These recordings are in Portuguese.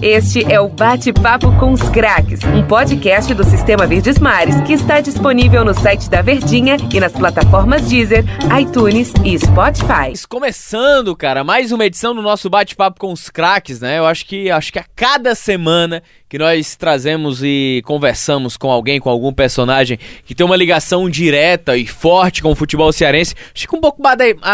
Este é o Bate-Papo com os Craques, um podcast do Sistema Verdes Mares que está disponível no site da Verdinha e nas plataformas Deezer, iTunes e Spotify. Começando, cara, mais uma edição do nosso Bate-Papo com os Craques, né? Eu acho que acho que a cada semana que nós trazemos e conversamos com alguém, com algum personagem que tem uma ligação direta e forte com o futebol cearense, que um pouco,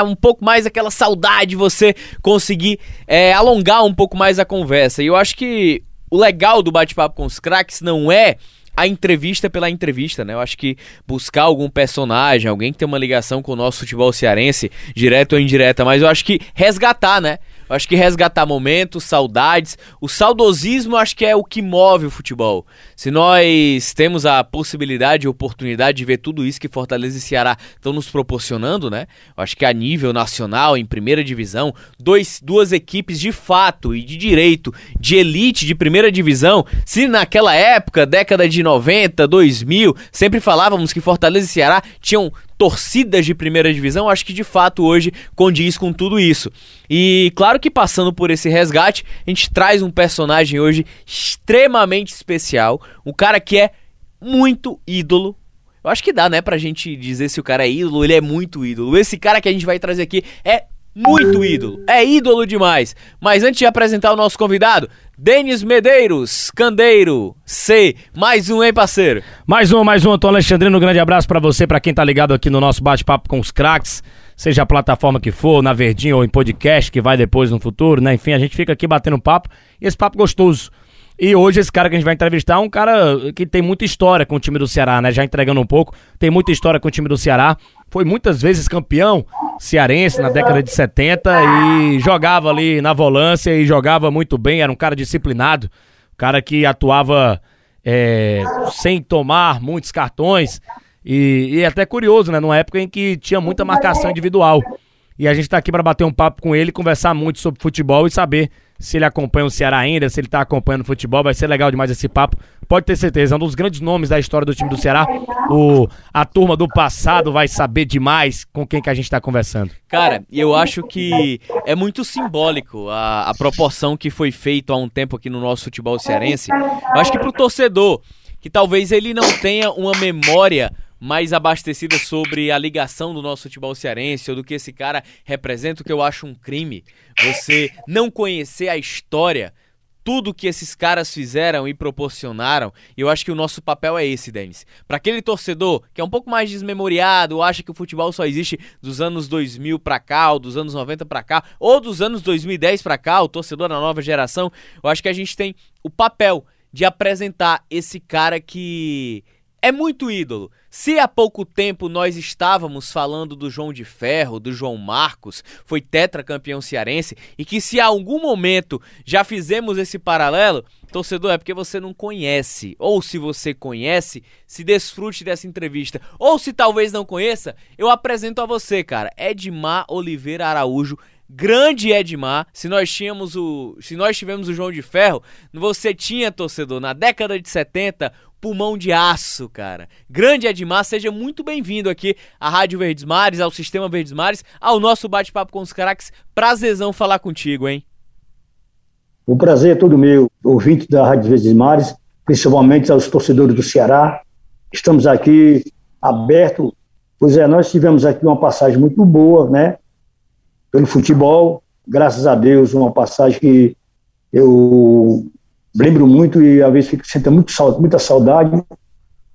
um pouco mais aquela saudade de você conseguir é, alongar um pouco mais a conversa. E eu acho que o legal do bate-papo com os craques não é a entrevista pela entrevista, né? Eu acho que buscar algum personagem, alguém que tem uma ligação com o nosso futebol cearense, direto ou indireta, mas eu acho que resgatar, né? Eu acho que resgatar momentos, saudades. O saudosismo acho que é o que move o futebol. Se nós temos a possibilidade e oportunidade de ver tudo isso que Fortaleza e Ceará estão nos proporcionando, né? Eu acho que a nível nacional, em primeira divisão, dois, duas equipes de fato e de direito, de elite de primeira divisão. Se naquela época, década de 90, 2000, sempre falávamos que Fortaleza e Ceará tinham torcidas de primeira divisão, acho que de fato hoje condiz com tudo isso. E claro que passando por esse resgate, a gente traz um personagem hoje extremamente especial, um cara que é muito ídolo. Eu acho que dá, né, pra gente dizer se o cara é ídolo, ele é muito ídolo. Esse cara que a gente vai trazer aqui é muito ídolo. É ídolo demais. Mas antes de apresentar o nosso convidado, Denis Medeiros, Candeiro, C. Mais um, hein, parceiro? Mais um, mais um, Antônio Alexandrino. Um grande abraço para você, para quem tá ligado aqui no nosso bate-papo com os craques, seja a plataforma que for, na Verdinha ou em podcast, que vai depois no futuro, né? Enfim, a gente fica aqui batendo papo e esse papo gostoso. E hoje esse cara que a gente vai entrevistar é um cara que tem muita história com o time do Ceará, né? Já entregando um pouco, tem muita história com o time do Ceará. Foi muitas vezes campeão cearense na década de 70 e jogava ali na volância e jogava muito bem, era um cara disciplinado, cara que atuava é, sem tomar muitos cartões e, e é até curioso, né? Numa época em que tinha muita marcação individual. E a gente está aqui para bater um papo com ele, conversar muito sobre futebol e saber se ele acompanha o Ceará ainda, se ele está acompanhando o futebol, vai ser legal demais esse papo. Pode ter certeza, é um dos grandes nomes da história do time do Ceará. O, a turma do passado vai saber demais com quem que a gente está conversando. Cara, eu acho que é muito simbólico a, a proporção que foi feita há um tempo aqui no nosso futebol cearense. Eu acho que pro torcedor, que talvez ele não tenha uma memória mais abastecida sobre a ligação do nosso futebol cearense ou do que esse cara representa, o que eu acho um crime. Você não conhecer a história, tudo que esses caras fizeram e proporcionaram. E eu acho que o nosso papel é esse, Denis. Para aquele torcedor que é um pouco mais desmemoriado, acha que o futebol só existe dos anos 2000 para cá, ou dos anos 90 para cá, ou dos anos 2010 para cá, o torcedor da nova geração, eu acho que a gente tem o papel de apresentar esse cara que é muito ídolo. Se há pouco tempo nós estávamos falando do João de Ferro, do João Marcos, foi tetracampeão cearense, e que se há algum momento já fizemos esse paralelo, torcedor, é porque você não conhece. Ou se você conhece, se desfrute dessa entrevista. Ou se talvez não conheça, eu apresento a você, cara. Edmar Oliveira Araújo grande Edmar. Se nós tínhamos o, se nós tivemos o João de Ferro, você tinha torcedor na década de 70 pulmão de aço, cara. Grande Edmar, seja muito bem-vindo aqui à Rádio Verdes Mares, ao Sistema Verdes Mares, ao nosso bate-papo com os craques. Prazerzão falar contigo, hein? O prazer é todo meu, ouvinte da Rádio Verdes Mares, principalmente aos torcedores do Ceará. Estamos aqui aberto, pois é, nós tivemos aqui uma passagem muito boa, né? Pelo futebol, graças a Deus, uma passagem que eu lembro muito e às vezes fico sentindo muito, muita saudade,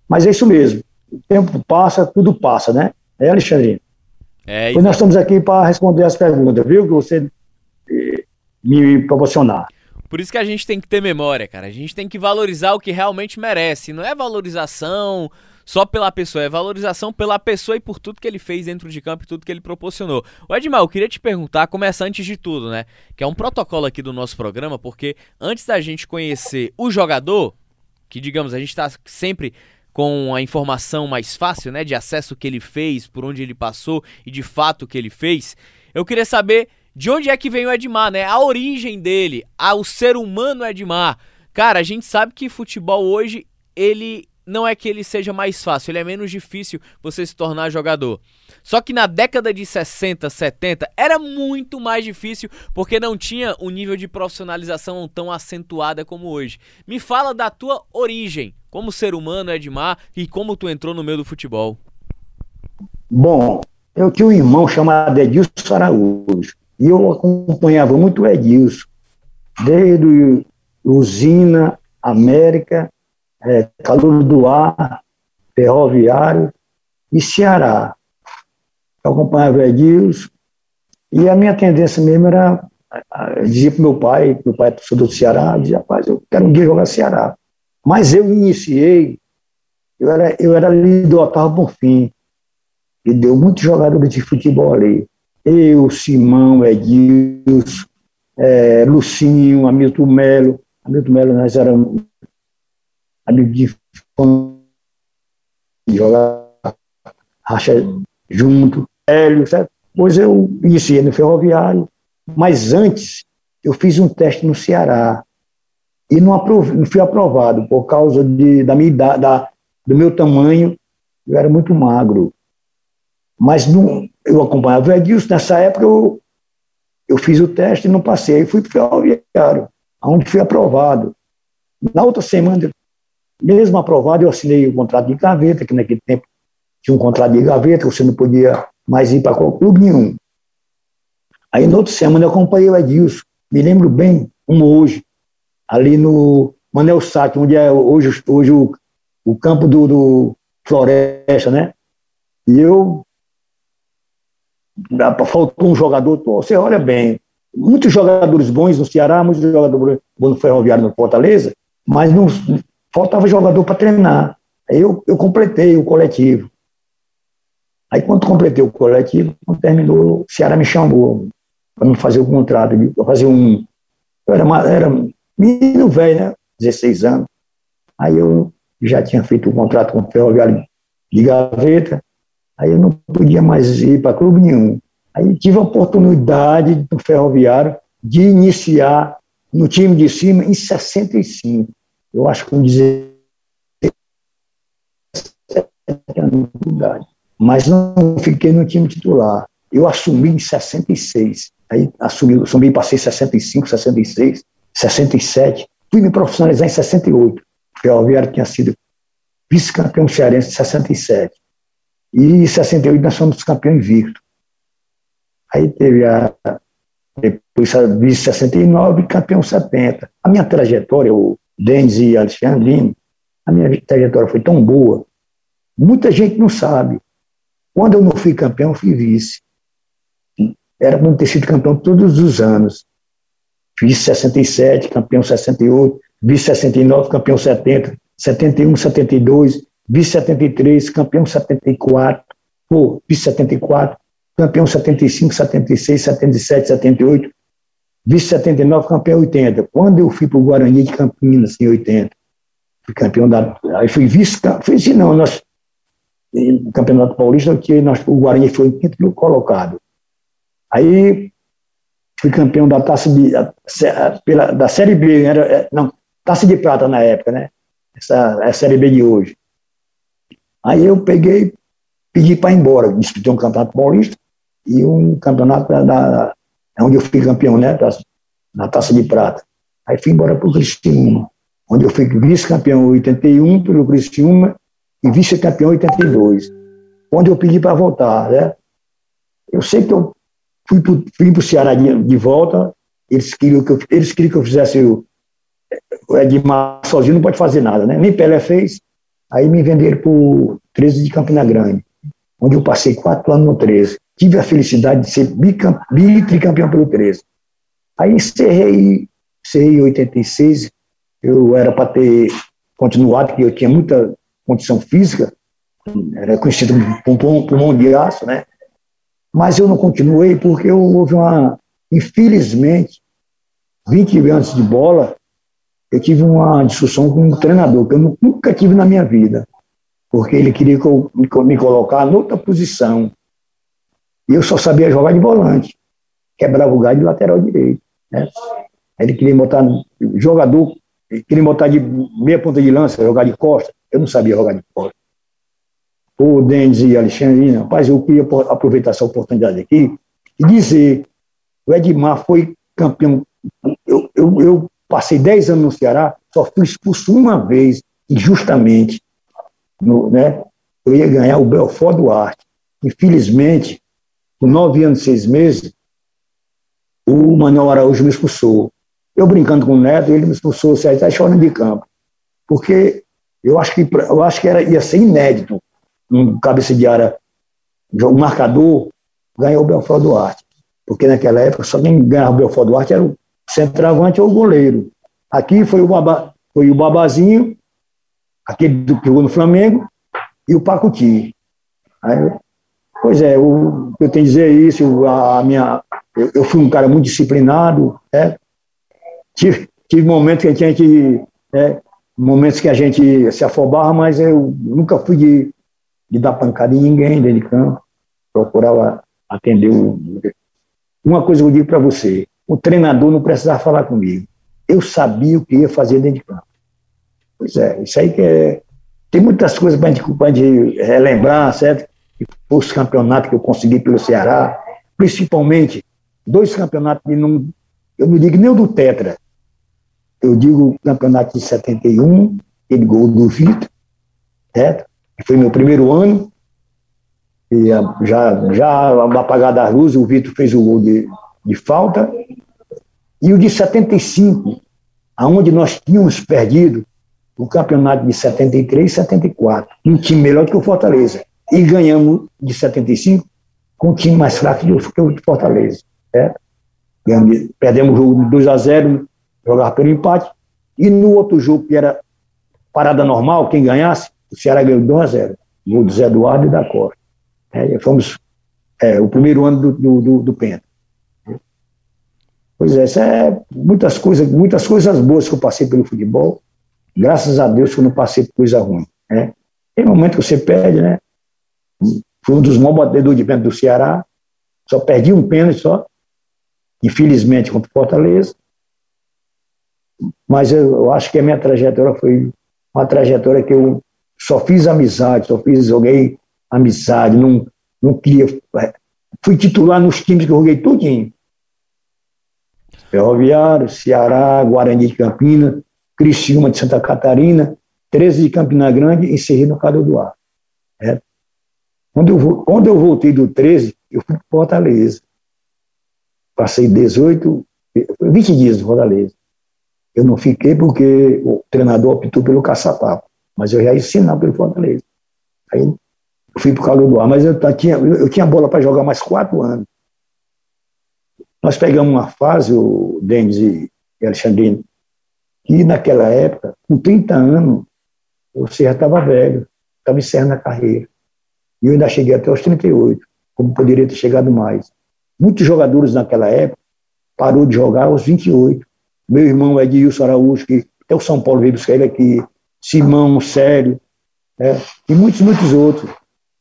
mas é isso mesmo. O tempo passa, tudo passa, né? É, Alexandre? É, pois nós estamos aqui para responder as perguntas, viu? Que você eh, me proporcionar. Por isso que a gente tem que ter memória, cara. A gente tem que valorizar o que realmente merece. Não é valorização só pela pessoa, é valorização pela pessoa e por tudo que ele fez dentro de campo e tudo que ele proporcionou. O Edmar, eu queria te perguntar, começa antes de tudo, né? Que é um protocolo aqui do nosso programa, porque antes da gente conhecer o jogador, que digamos, a gente está sempre com a informação mais fácil, né, de acesso que ele fez, por onde ele passou e de fato o que ele fez. Eu queria saber de onde é que vem o Edmar, né? A origem dele, o ser humano Edmar. Cara, a gente sabe que futebol hoje ele não é que ele seja mais fácil, ele é menos difícil você se tornar jogador. Só que na década de 60, 70 era muito mais difícil porque não tinha um nível de profissionalização tão acentuada como hoje. Me fala da tua origem como ser humano, Edmar, e como tu entrou no meio do futebol. Bom, eu tinha um irmão chamado Edilson Araújo e eu acompanhava muito o Edilson, desde Usina, América, é, Calor do Ar, Ferroviário e Ceará. Eu acompanhava o Edilson e a minha tendência mesmo era dizia para meu pai, meu pai é torcedor do Ceará, dizia, rapaz, eu quero um dia jogar Ceará. Mas eu iniciei, eu era, eu era líder do Otávio Bonfim, e deu muitos jogadores de futebol ali. Eu, Simão, Edilson, é, Lucinho, Hamilton Melo. Hamilton Melo, nós éramos de jogar racha junto, Hélio, certo? Pois eu iniciei no ferroviário, mas antes eu fiz um teste no Ceará e não, não fui aprovado por causa de, da minha idade, da, do meu tamanho, eu era muito magro. Mas não, eu acompanhava o Edilson, nessa época eu, eu fiz o teste e não passei, fui para o ferroviário, onde fui aprovado. Na outra semana, mesmo aprovado, eu assinei o contrato de gaveta, que naquele tempo tinha um contrato de gaveta, você não podia mais ir para clube nenhum. Aí na outra semana eu acompanhei o Edilson, me lembro bem, como hoje, ali no Manel Sá, onde é hoje, hoje o, o campo do, do Floresta, né? E eu faltou um jogador, você olha bem, muitos jogadores bons no Ceará, muitos jogadores bons no Ferroviário no Fortaleza, mas não faltava jogador para treinar. Aí eu, eu completei o coletivo. Aí quando completei o coletivo, quando terminou, o Ceará me chamou para me fazer o contrato, para fazer um. Eu era, era menino velho, né? 16 anos. Aí eu já tinha feito o contrato com o Ferroviário de Gaveta, aí eu não podia mais ir para clube nenhum. Aí tive a oportunidade do Ferroviário de iniciar no time de cima em 65. Eu acho que com 17 anos de idade. Mas não fiquei no time titular. Eu assumi em 66. Aí assumi, assumi passei 65, 66. 67, fui me profissionalizar em 68. O Ferroviário tinha sido vice-campeão cearense em 67. E em 68 nós fomos campeão invicto. Aí teve a depois a vice-69 campeão 70. A minha trajetória, o Denis e Alexandrino, a minha trajetória foi tão boa. Muita gente não sabe. Quando eu não fui campeão, eu fui vice. Era para ter sido campeão todos os anos vice 67, campeão 68, vice 69, campeão 70, 71, 72, vice 73, campeão 74, ou vice 74, campeão 75, 76, 77, 78, vice 79, campeão 80. Quando eu fui para o Guarani de Campinas, em 80, fui campeão da. Aí fui vice, fui assim, não, nós, no Campeonato Paulista, que nós, o Guarani foi em quinto colocado. Aí fui campeão da taça de, pela, da Série B, era, é, não, taça de prata na época, né? Essa é a Série B de hoje. Aí eu peguei, pedi para ir embora, disputei um campeonato paulista e um campeonato da, da onde eu fui campeão, né? Na taça de prata. Aí fui embora para o Criciúma, onde eu fui vice-campeão em 81 pelo Criciúma e vice-campeão em 82, onde eu pedi para voltar, né? Eu sei que eu Fui para o Ceará de, de, volta, eles queriam, que eu, eles queriam que eu fizesse o, o Edmar sozinho, não pode fazer nada, né? Nem Pelé fez. Aí me venderam para o 13 de Campina Grande, onde eu passei quatro anos no 13. Tive a felicidade de ser bicampeão pelo 13. Aí encerrei, encerrei em 86, eu era para ter continuado, porque eu tinha muita condição física, era conhecido como pulmão, de aço, né? Mas eu não continuei porque houve uma. Infelizmente, 20 anos de bola, eu tive uma discussão com um treinador que eu nunca tive na minha vida. Porque ele queria que eu me colocar noutra posição. E eu só sabia jogar de volante. Quebrava o gás de lateral direito. Né? Ele queria botar jogador queria botar de meia ponta de lança, jogar de costa. Eu não sabia jogar de costa. O Denis e Alexandre, rapaz, eu queria aproveitar essa oportunidade aqui e dizer: o Edmar foi campeão. Eu, eu, eu passei 10 anos no Ceará, só fui expulso uma vez, injustamente. No, né? Eu ia ganhar o Belfort Duarte. Infelizmente, com nove anos e seis meses, o Manuel Araújo me expulsou. Eu brincando com o Neto, ele me expulsou, você está chorando de campo. Porque eu acho que, eu acho que era, ia ser inédito um cabeça de área, um marcador, ganhou o Belfort Duarte. Porque naquela época só quem ganhava o Belfort Duarte era o centroavante ou o goleiro. Aqui foi o, Baba, foi o Babazinho, aquele que jogou no Flamengo, e o Pacuti. Aí, pois é, o, eu tenho que dizer isso, a, a minha, eu, eu, fui um cara muito disciplinado, né? tive, tive momentos que a gente, né, momentos que a gente se afobava, mas eu nunca fui de, de dar pancada em ninguém dentro de campo, procurava atender o... Uma coisa eu digo para você, o treinador não precisava falar comigo, eu sabia o que ia fazer dentro de campo. Pois é, isso aí que é... Tem muitas coisas para a gente, relembrar, certo? Os campeonatos que eu consegui pelo Ceará, principalmente dois campeonatos que não. Eu não digo nem o do Tetra. Eu digo o campeonato de 71, aquele gol do Vitor, certo? Foi meu primeiro ano. E já, já apagada a luz, o Vitor fez o gol de, de falta. E o de 75, aonde nós tínhamos perdido o campeonato de 73 e 74, um time melhor que o Fortaleza. E ganhamos de 75 com um time mais fraco que o de Fortaleza. Certo? Perdemos o jogo de 2 a 0 jogava pelo empate. E no outro jogo, que era parada normal, quem ganhasse, o Ceará ganhou 2 a 0 Gol do Zé Eduardo e da Costa. É, fomos é, o primeiro ano do, do, do, do Penta. Pois é, isso é muitas coisas, muitas coisas boas que eu passei pelo futebol. Graças a Deus que eu não passei por coisa ruim. Né? Tem momento que você perde, né? Fui um dos maiores batedores de pênalti do Ceará. Só perdi um pênalti só. Infelizmente contra o Fortaleza. Mas eu, eu acho que a minha trajetória foi uma trajetória que eu só fiz amizade, só fiz, joguei amizade, não, não queria. É, fui titular nos times que eu joguei tudinho. Ferroviário, Ceará, Guarani de Campinas, Criciúma de Santa Catarina, 13 de Campina Grande e encerrei no Cado do Ar. É. Quando, eu, quando eu voltei do 13, eu fui para Fortaleza. Passei 18, 20 dias no Fortaleza. Eu não fiquei porque o treinador optou pelo caçapapo, mas eu ia ensinar pelo Fortaleza. Aí eu fui para o Cado do Ar, mas eu, tinha, eu tinha bola para jogar mais quatro anos. Nós pegamos uma fase, o Denis e Alexandrino, que naquela época, com 30 anos, você já estava velho, estava encerrando a carreira. E eu ainda cheguei até os 38, como poderia ter chegado mais. Muitos jogadores naquela época parou de jogar aos 28. Meu irmão Edilson Araújo, que até o São Paulo veio buscar ele aqui, Simão Sério, né? e muitos, muitos outros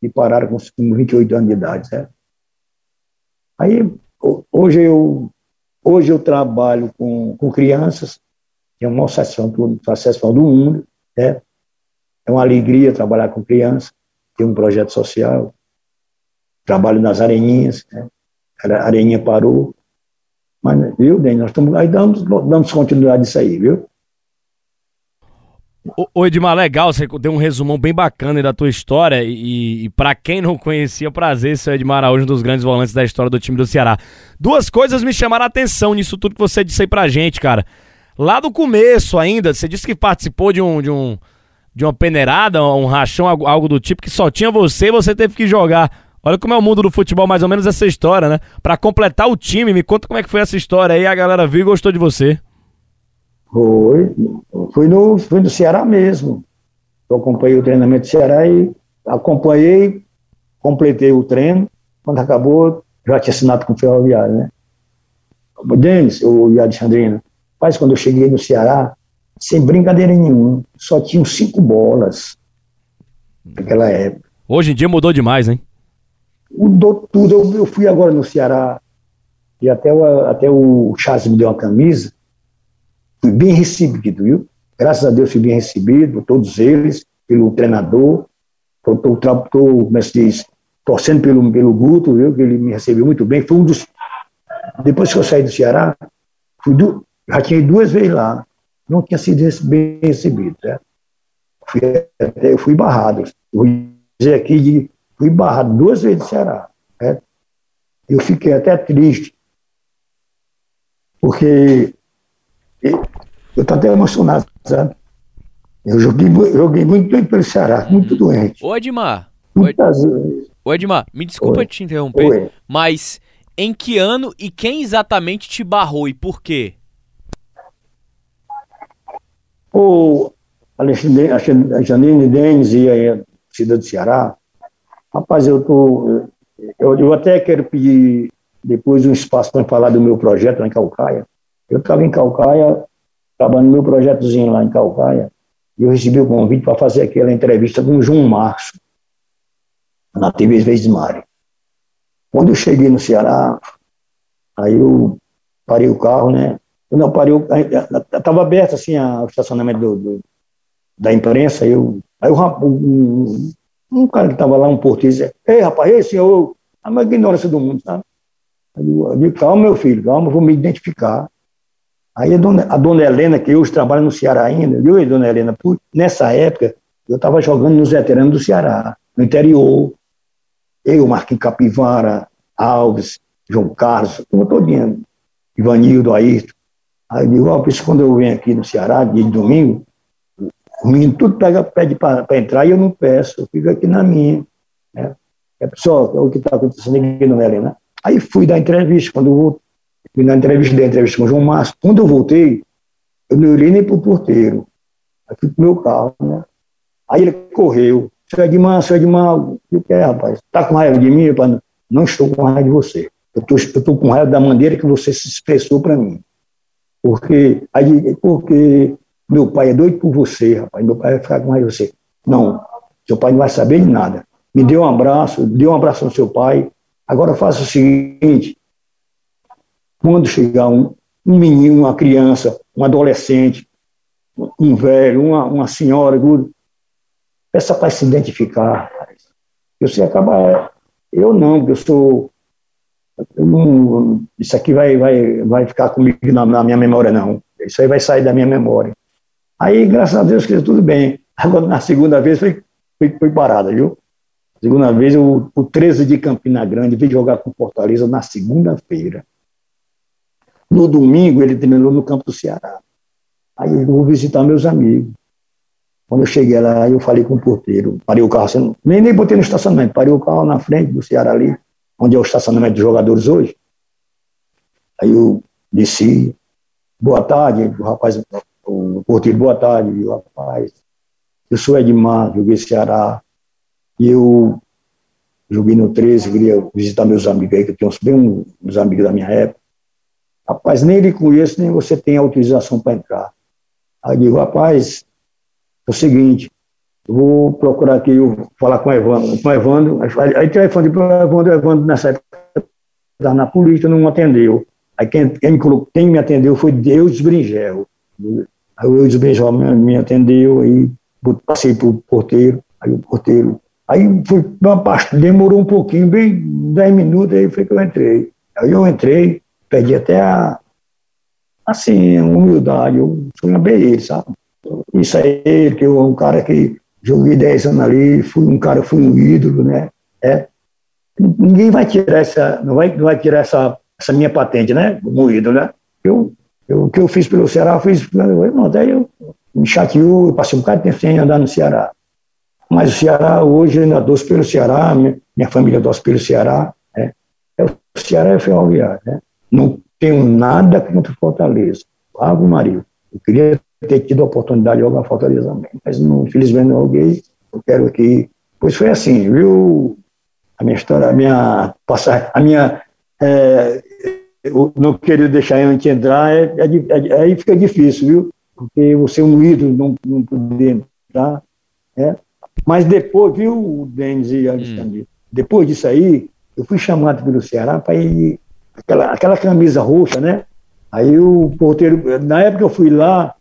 que pararam com 28 anos de idade. Certo? Aí Hoje eu, hoje eu trabalho com, com crianças, é uma satisfação do mundo, né? é uma alegria trabalhar com crianças, ter um projeto social, trabalho nas areninhas, né? a areninha parou, mas, viu, Dani, nós estamos aí dando, dando continuidade nisso aí, viu? Ô Edmar, legal, você deu um resumão bem bacana da tua história e, e para quem não conhecia, prazer, seu Edmar Araújo, um dos grandes volantes da história do time do Ceará. Duas coisas me chamaram a atenção nisso tudo que você disse aí pra gente, cara. Lá do começo ainda, você disse que participou de um, de um de uma peneirada, um rachão, algo do tipo, que só tinha você e você teve que jogar. Olha como é o mundo do futebol, mais ou menos essa história, né? Para completar o time, me conta como é que foi essa história aí, a galera viu e gostou de você. Foi, fui no, fui no Ceará mesmo. Eu acompanhei o treinamento do Ceará e acompanhei, completei o treino. Quando acabou, já tinha assinado com o Ferroviário, né? Denis, o Alexandrino, mas quando eu cheguei no Ceará, sem brincadeira nenhuma, só tinham cinco bolas naquela época. Hoje em dia mudou demais, hein? Mudou tudo. Eu, eu fui agora no Ceará e até o, até o Chaz me deu uma camisa Fui bem recebido, viu? Graças a Deus fui bem recebido por todos eles, pelo treinador. Estou, como é se diz, torcendo pelo, pelo Guto, viu, que ele me recebeu muito bem. Foi um dos. Depois que eu saí do Ceará, fui do, já tinha duas vezes lá. Não tinha sido bem recebido. Né? Fui, eu fui barrado. Vou dizer aqui de. Fui barrado duas vezes do Ceará. Né? Eu fiquei até triste, porque eu estou até emocionado, sabe? Eu joguei, joguei muito bem pelo Ceará, muito doente. Ô Edmar, Muitas vezes. Ô Edmar, me desculpa Oi. te interromper, Oi. mas em que ano e quem exatamente te barrou e por quê? O Alexandre, Janine Denis e a cidade do Ceará, rapaz, eu tô, eu, eu até quero pedir depois um espaço para falar do meu projeto lá em Calcaia. Eu estava em Calcaia, trabalhando no meu projetozinho lá em Calcaia, e eu recebi o convite para fazer aquela entrevista com o João Marcos, na TV Vezes Mari. Quando eu cheguei no Ceará, aí eu parei o carro, né? Não parei, estava aberto assim a, o estacionamento do, do, da imprensa, eu, aí o, um, um cara que estava lá, um disse, ei rapaz, ei senhor, a maior ignorância do mundo, sabe? Eu digo, calma meu filho, calma, vou me identificar. Aí a dona, a dona Helena, que hoje trabalha no Ceará ainda, viu, dona Helena? Nessa época, eu estava jogando nos veteranos do Ceará, no interior. Eu, Marquinhos Capivara, Alves, João Carlos, como todinho, Ivanildo, Ayrton. Aí eu digo, ó, isso quando eu venho aqui no Ceará, dia de domingo, o menino tudo pega, pede para entrar e eu não peço, eu fico aqui na minha. Né? É só o que está acontecendo aqui no Helena. Aí fui dar entrevista, quando eu fui na entrevista, dei entrevista com o João Márcio. Quando eu voltei, eu não olhei nem para o porteiro. Aí fui pro meu carro, né? Aí ele correu. Senhor Edmar, senhor Edmar, o que é, rapaz? Tá com raiva de mim? Rapaz? Não estou com raiva de você. Eu tô, estou com raiva da maneira que você se expressou para mim. Porque, aí, porque meu pai é doido por você, rapaz. Meu pai vai ficar com de você. Não, seu pai não vai saber de nada. Me dê um abraço, dê um abraço no seu pai. Agora faça o seguinte: quando chegar um, um menino, uma criança, um adolescente, um velho, uma, uma senhora, peça para se identificar. Você acaba. Eu não, porque eu sou. Não, isso aqui vai, vai, vai ficar comigo na, na, minha memória, não. Isso aí vai sair da minha memória. Aí, graças a Deus, tudo bem. Agora, na segunda vez, foi, foi, foi parada, viu? Segunda vez, o, o 13 de Campina Grande veio jogar com Fortaleza na segunda-feira. No domingo, ele terminou no campo do Ceará. Aí eu vou visitar meus amigos. Quando eu cheguei lá, eu falei com o porteiro, parei o carro, nem, nem botei no estacionamento, parei o carro na frente do Ceará ali, onde é o estacionamento dos jogadores hoje. Aí eu desci, boa tarde, o rapaz, o porteiro, boa tarde, o rapaz, eu sou Edmar, joguei Ceará, e eu joguei no 13, queria visitar meus amigos aí, que eu tenho bem uns amigos da minha época. Rapaz, nem lhe conheço, nem você tem autorização para entrar. Aí eu digo, rapaz, é o seguinte, vou procurar aqui, falar com o Evandro. Com o Evandro aí telefone para o Evandro, o Evandro nessa época estava na polícia, não atendeu. Aí quem, quem, quem me atendeu foi Deus Bringel. Aí o Deus Bringel me, me atendeu, e passei para o porteiro, aí o porteiro. Aí fui uma parte, demorou um pouquinho, bem 10 minutos, aí foi que eu entrei. Aí eu entrei, perdi até a, assim, humildade, eu fui ele, sabe? Isso aí, que eu um cara que joguei 10 anos ali, fui um cara, fui um ídolo, né? É. Ninguém vai tirar essa, não vai, não vai tirar essa, essa minha patente, né? Como ídolo, né? Eu, eu, o que eu fiz pelo Ceará, eu fiz, não, daí eu me chateou, eu passei um bocado de tempo sem andar no Ceará. Mas o Ceará, hoje, eu ainda doce pelo Ceará, minha, minha família doce pelo Ceará, né? É, o Ceará é ferroviário, né? Não tenho nada contra Fortaleza. Ave Maria. Eu queria ter tido a oportunidade de jogar Fortaleza também, mas não, infelizmente não joguei. Eu quero que. Pois foi assim, viu? A minha história, a minha passagem, a minha. É, eu não queria deixar a gente entrar, é, é, é, aí fica difícil, viu? Porque você é um ídolo, não, não poder entrar. É. Mas depois, viu, Denis e Alexandre, hum. depois disso aí, eu fui chamado pelo Ceará para ir aquela, aquela camisa roxa, né? Aí o porteiro, na época eu fui lá,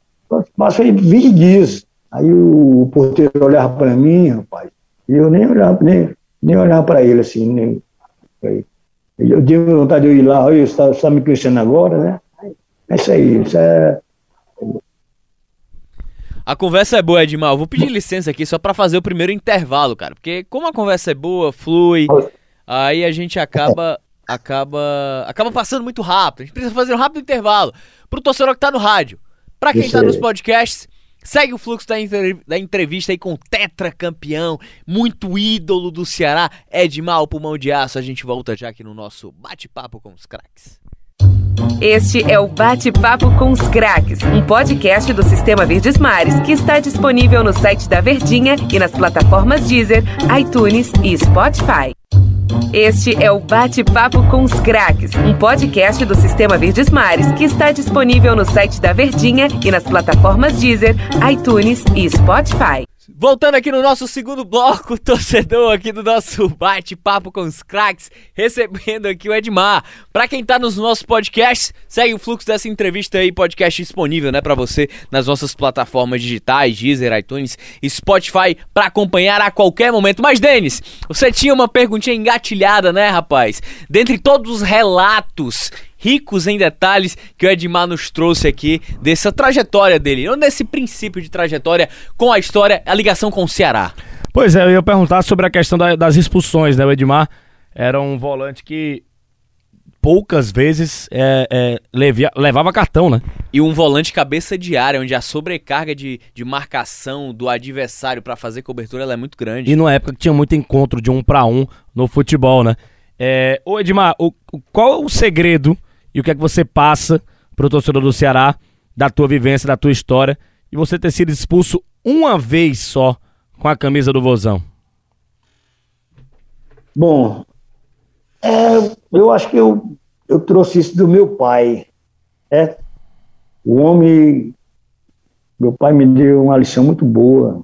Passou aí 20 dias. Aí o porteiro olhava para mim, rapaz, e eu nem olhava, nem, nem olhava para ele assim. Nem, eu tive vontade de ir lá, você está, está me conhecendo agora, né? É isso aí, isso é. A conversa é boa, Edmar. Eu vou pedir licença aqui só para fazer o primeiro intervalo, cara. Porque como a conversa é boa, flui, aí a gente acaba acaba acaba passando muito rápido. A gente precisa fazer um rápido intervalo pro torcedor que tá no rádio. Pra quem tá nos podcasts, segue o fluxo da, da entrevista aí com o tetracampeão, muito ídolo do Ceará, Edmar, o pulmão de aço. A gente volta já aqui no nosso bate-papo com os craques. Este é o Bate-Papo com os Craques, um podcast do Sistema Verdes Mares que está disponível no site da Verdinha e nas plataformas Deezer, iTunes e Spotify. Este é o Bate-Papo com os Craques, um podcast do Sistema Verdes Mares que está disponível no site da Verdinha e nas plataformas Deezer, iTunes e Spotify. Voltando aqui no nosso segundo bloco, torcedor aqui do nosso bate-papo com os craques, recebendo aqui o Edmar. Pra quem tá nos nossos podcasts, segue o fluxo dessa entrevista aí, podcast disponível, né, pra você nas nossas plataformas digitais, Deezer, iTunes, Spotify, pra acompanhar a qualquer momento. Mas, Denis, você tinha uma perguntinha engatilhada, né, rapaz? Dentre todos os relatos ricos em detalhes que o Edmar nos trouxe aqui dessa trajetória dele, ou desse princípio de trajetória com a história, a ligação com o Ceará. Pois é, eu ia perguntar sobre a questão da, das expulsões, né? O Edmar era um volante que poucas vezes é, é, levia, levava cartão, né? E um volante cabeça de área, onde a sobrecarga de, de marcação do adversário para fazer cobertura é muito grande. E numa época que tinha muito encontro de um para um no futebol, né? É, ô Edmar, o, qual é o segredo e o que é que você passa pro torcedor do Ceará, da tua vivência, da tua história, e você ter sido expulso uma vez só com a camisa do Vozão? Bom, é, eu acho que eu, eu trouxe isso do meu pai. É, o homem, meu pai me deu uma lição muito boa,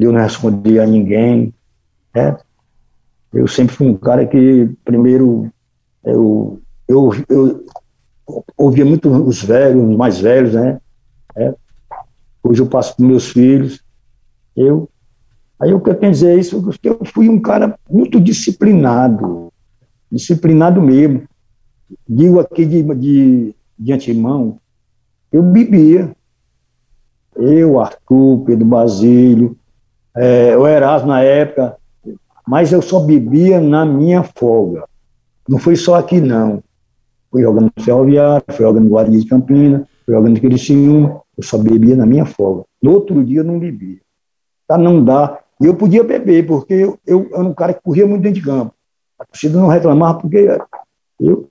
eu não respondi a ninguém. É, eu sempre fui um cara que, primeiro, eu eu, eu ouvia muito os velhos, os mais velhos, né? É. Hoje eu passo para meus filhos. Eu, aí o que eu tenho dizer é isso, eu fui um cara muito disciplinado, disciplinado mesmo. Digo aqui de, de, de antemão, eu bebia. Eu, Arthur, Pedro Basílio, é, o Erasmo na época, mas eu só bebia na minha folga. Não foi só aqui, não. Fui jogando no Ferroviário, fui jogando no Guarani de Campina, fui jogando Criciúma, eu só bebia na minha folga. No outro dia eu não bebia. Tá, não dá. E eu podia beber, porque eu, eu, era um cara que corria muito dentro de campo. A torcida não reclamava, porque eu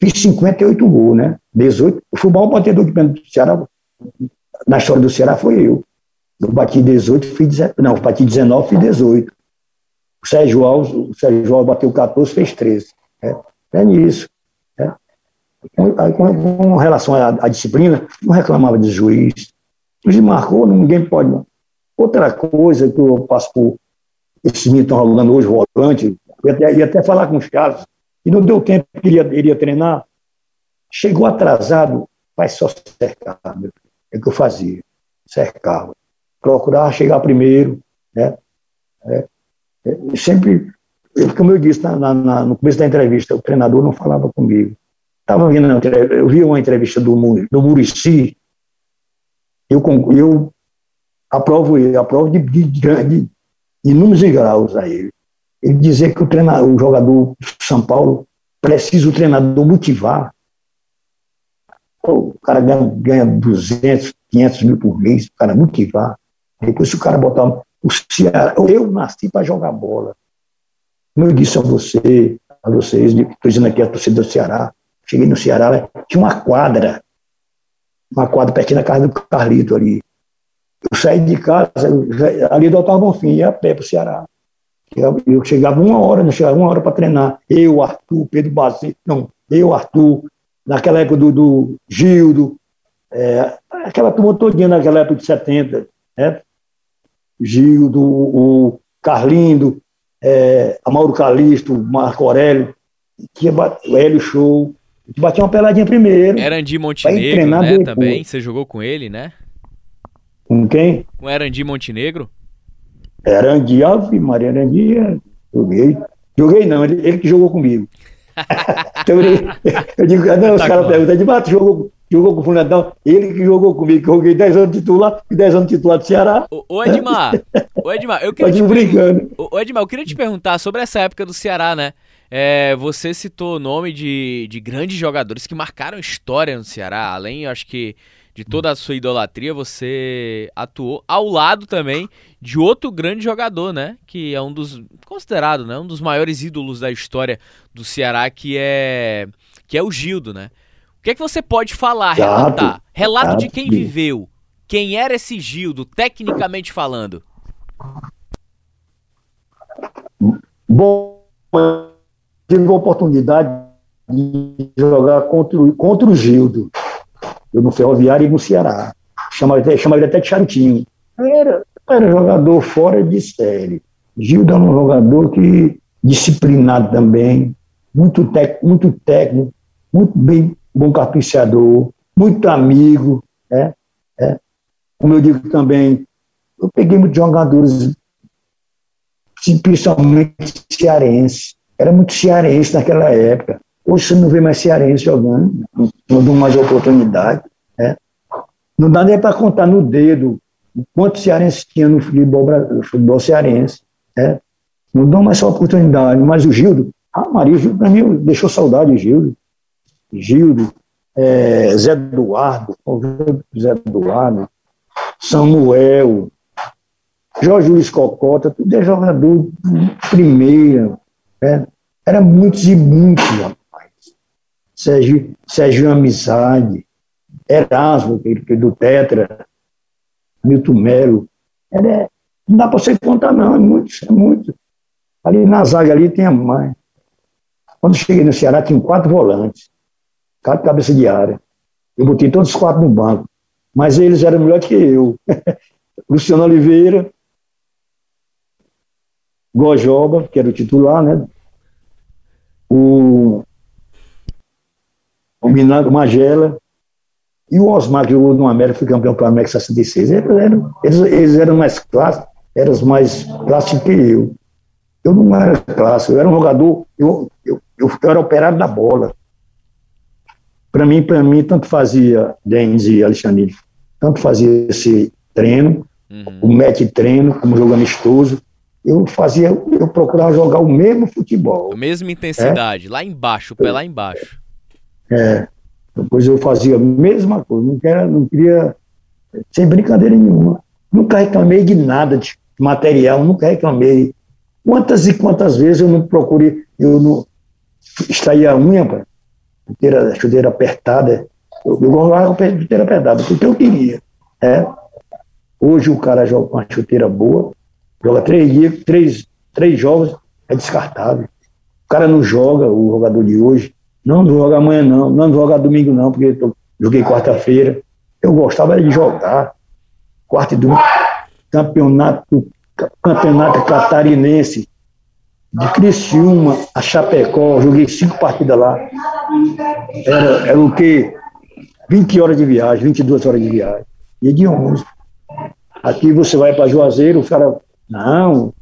fiz 58 gols, né? 18. Eu fui o maior batedor de pênalti do Ceará. Na história do Ceará foi eu. Eu bati 18, fiz 19. Não, bati 19, fiz 18. O Sérgio Alves, o Sérgio Alves bateu 14, fez 13. É, é nisso. Com, com, com relação à, à, disciplina, não reclamava de juiz. O juiz marcou, ninguém pode. Outra coisa que eu passo por esses meninos estão rolando hoje, volante, ia até, ia até falar com os caras, e não deu tempo que ele ia, ele ia treinar. Chegou atrasado, faz só cercar, meu É o que eu fazia, cercava. Procurava chegar primeiro, né? É, é, sempre, como eu disse na, na, no começo da entrevista, o treinador não falava comigo. Tava vendo, eu vi uma entrevista do, do Murici, eu, eu aprovo ele, aprovo de, de, de, de inúmeros graus a ele. Ele dizer que o, treinador, o jogador de São Paulo precisa o treinador motivar. O cara ganha, ganha 200, 500 mil por mês, o cara motivar. Depois, se o cara botar. O Ceará, eu nasci para jogar bola. Como eu disse a você, a vocês, estou dizendo aqui a torcida do Ceará, Cheguei no Ceará, tinha uma quadra, uma quadra pertinho da casa do Carlito ali. Eu saí de casa, ali do Altar Bonfim, ia a pé para o Ceará. Eu chegava uma hora, não chegava uma hora para treinar. Eu, Arthur, Pedro Basílio, não, eu, Arthur, naquela época do, do Gildo, é, aquela turma todinha naquela época de 70, né? Gildo, o Carlindo, é, Mauro Calisto, Marco Aurélio, tinha o Hélio Show, batia uma peladinha primeiro. Era Andy Montenegro, né, também. Você jogou com ele, né? Com quem? Com Erandi Montenegro? Erandi, Ave Maria Erandi, é, joguei. Joguei não, ele, ele que jogou comigo. então, ele, eu digo, não, os caras perguntam, de bato, jogou, jogou com o Fundadão, ele que jogou comigo, que eu joguei 10 anos titular e 10 anos titular do Ceará. Ô, ô Edmar, ô Edmar, eu queria te brincando. Ô, Edmar, eu queria te perguntar sobre essa época do Ceará, né? É, você citou o nome de, de grandes jogadores que marcaram história no Ceará, além, eu acho que de toda a sua idolatria, você atuou ao lado também de outro grande jogador, né? Que é um dos considerado, né, um dos maiores ídolos da história do Ceará, que é que é o Gildo, né? O que é que você pode falar, relatar? Relato de quem viveu. Quem era esse Gildo, tecnicamente falando? Bom, tive a oportunidade de jogar contra, contra o Gildo. Eu no Ferroviário e no Ceará. Chamava, chamava ele até de Charutinho. Era, era jogador fora de série. Gildo era um jogador que disciplinado também, muito, tec, muito técnico, muito bem bom carpinceador, muito amigo, né? É. Como eu digo também, eu peguei muitos jogadores, principalmente cearense. Era muito cearense naquela época. Hoje você não vê mais cearense jogando, não dão mais oportunidade. Né? Não dá nem para contar no dedo quantos cearenses tinha no futebol, no futebol cearense. Né? Não dão mais oportunidade. Mas o Gildo, ah, Maria, o Gildo para mim deixou saudade, Gildo. Gildo, é, Zé Eduardo, Zé Eduardo, Samuel, Jorge Luiz Cocota, tudo é jogador primeira. Né? Muitos e muitos, rapaz. Sérgio, Sérgio Amizade, Erasmo, do Tetra, Milton Melo. Era, não dá para você contar, não, é muito, é muito. Ali na zaga ali tinha mais. Quando cheguei no Ceará, tinha quatro volantes cada cabeça de área. Eu botei todos os quatro no banco. Mas eles eram melhor que eu. Luciano Oliveira, Gojoba, que era o titular, né? O, o Magela e o Osmar, que jogou no América, foi campeão para o América 66. Eles eram, eles, eles eram mais clássicos, eram mais clássicos que eu. Eu não era clássico, eu era um jogador, eu, eu, eu, eu era operário da bola. Para mim, para mim, tanto fazia Denis e Alexandre, tanto fazia esse treino, uhum. o match treino, como jogo amistoso. Eu fazia, eu procurava jogar o mesmo futebol. A mesma intensidade, é? lá embaixo, o pé lá embaixo. É. Depois eu fazia a mesma coisa, não, queria, não queria, sem brincadeira nenhuma. Nunca reclamei de nada de material, nunca reclamei. Quantas e quantas vezes eu não procurei, eu não extraí a unha, pai, chuteira, chuteira apertada. Eu, eu gostava com chuteira apertada, porque eu queria. É. Hoje o cara joga com uma chuteira boa, joga três dias, três, três jogos, é descartável. O cara não joga, o jogador de hoje, não joga amanhã não, não joga domingo não, porque eu joguei quarta-feira. Eu gostava de jogar. Quarta e domingo, campeonato, campeonato catarinense, de Criciúma a Chapecó, joguei cinco partidas lá. Era, era o quê? 20 horas de viagem, 22 horas de viagem. E de 11. Aqui você vai para Juazeiro, o cara. Não.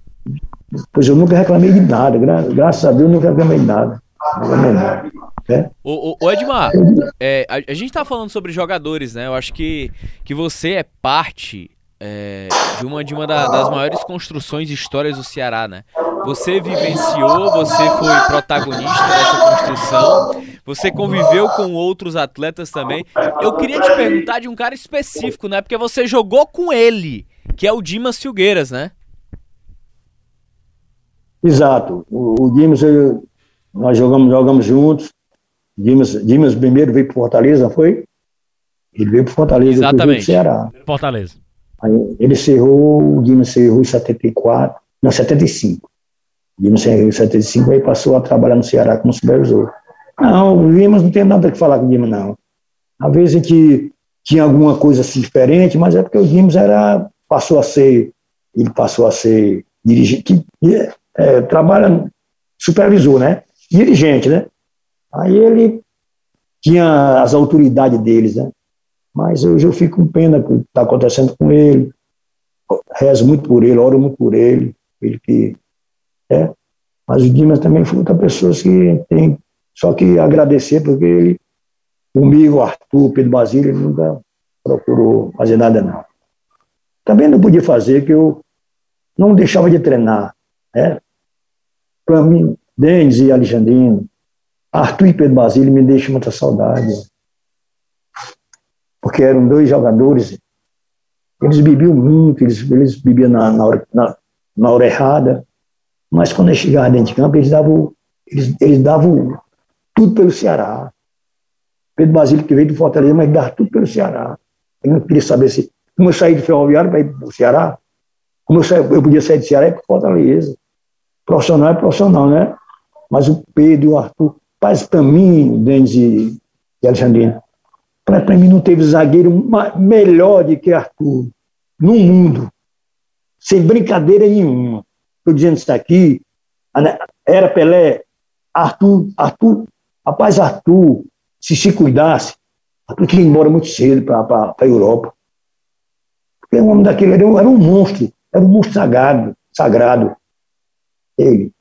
Pois eu nunca reclamei de nada. Gra graças a Deus, nunca reclamei de nada. Reclamei nada. O, o, o, Edmar, é, a, a, gente tá falando sobre jogadores, né? Eu acho que, que você é parte é, de uma, de uma da, das maiores construções e histórias do Ceará, né? Você vivenciou, você foi protagonista dessa construção, você conviveu com outros atletas também. Eu queria te perguntar de um cara específico, né? Porque você jogou com ele, que é o Dimas Filgueiras, né? Exato. O, o Dimas, eu, nós jogamos, jogamos juntos. Dimas, Dimas primeiro veio para Fortaleza, foi? Ele veio para Fortaleza, Exatamente. Ceará. Fortaleza. Aí ele cerrou, o Dimas cerrou em 74, não, 75. O Dimas cerrou em 75, aí passou a trabalhar no Ceará como supervisor. Não, o Dimas não tem nada que falar com o Dimas, não. Às vezes a gente tinha alguma coisa assim diferente, mas é porque o Dimas era, passou a ser, ele passou a ser dirigente, é, trabalha, supervisor, né? Dirigente, né? Aí ele tinha as autoridades deles, né? Mas hoje eu fico com pena que está acontecendo com ele. Rezo muito por ele, oro muito por ele. Ele que. É. Mas o Dimas também foi outra pessoa que tem só que agradecer, porque ele, comigo, Arthur, Pedro Basílio, ele nunca procurou fazer nada, não. Também não podia fazer, que eu não deixava de treinar. Né? Para mim, Denis e Alexandrino, Arthur e Pedro Basílio me deixam muita saudade. Porque eram dois jogadores, eles bebiam muito, eles, eles bebiam na, na, hora, na, na hora errada, mas quando eles chegavam dentro de campo, eles davam, eles, eles davam tudo pelo Ceará. Pedro Basílio, que veio do Fortaleza, mas dava tudo pelo Ceará. Eu não queria saber se. Como eu saí do ferroviário para ir para o Ceará, como eu, saí, eu podia sair do Ceará para Fortaleza. Profissional é profissional, né? Mas o Pedro e o Arthur, faz para mim, Denis e, Alexandrina, para mim não teve zagueiro melhor do que Arthur no mundo. Sem brincadeira nenhuma. Estou dizendo isso aqui. Era Pelé, Arthur, Arthur Rapaz, Arthur, se se cuidasse, Arthur tinha ido embora muito cedo para a Europa. Porque o homem daquele era, era, um monstro, era um monstro sagrado, sagrado. Ele.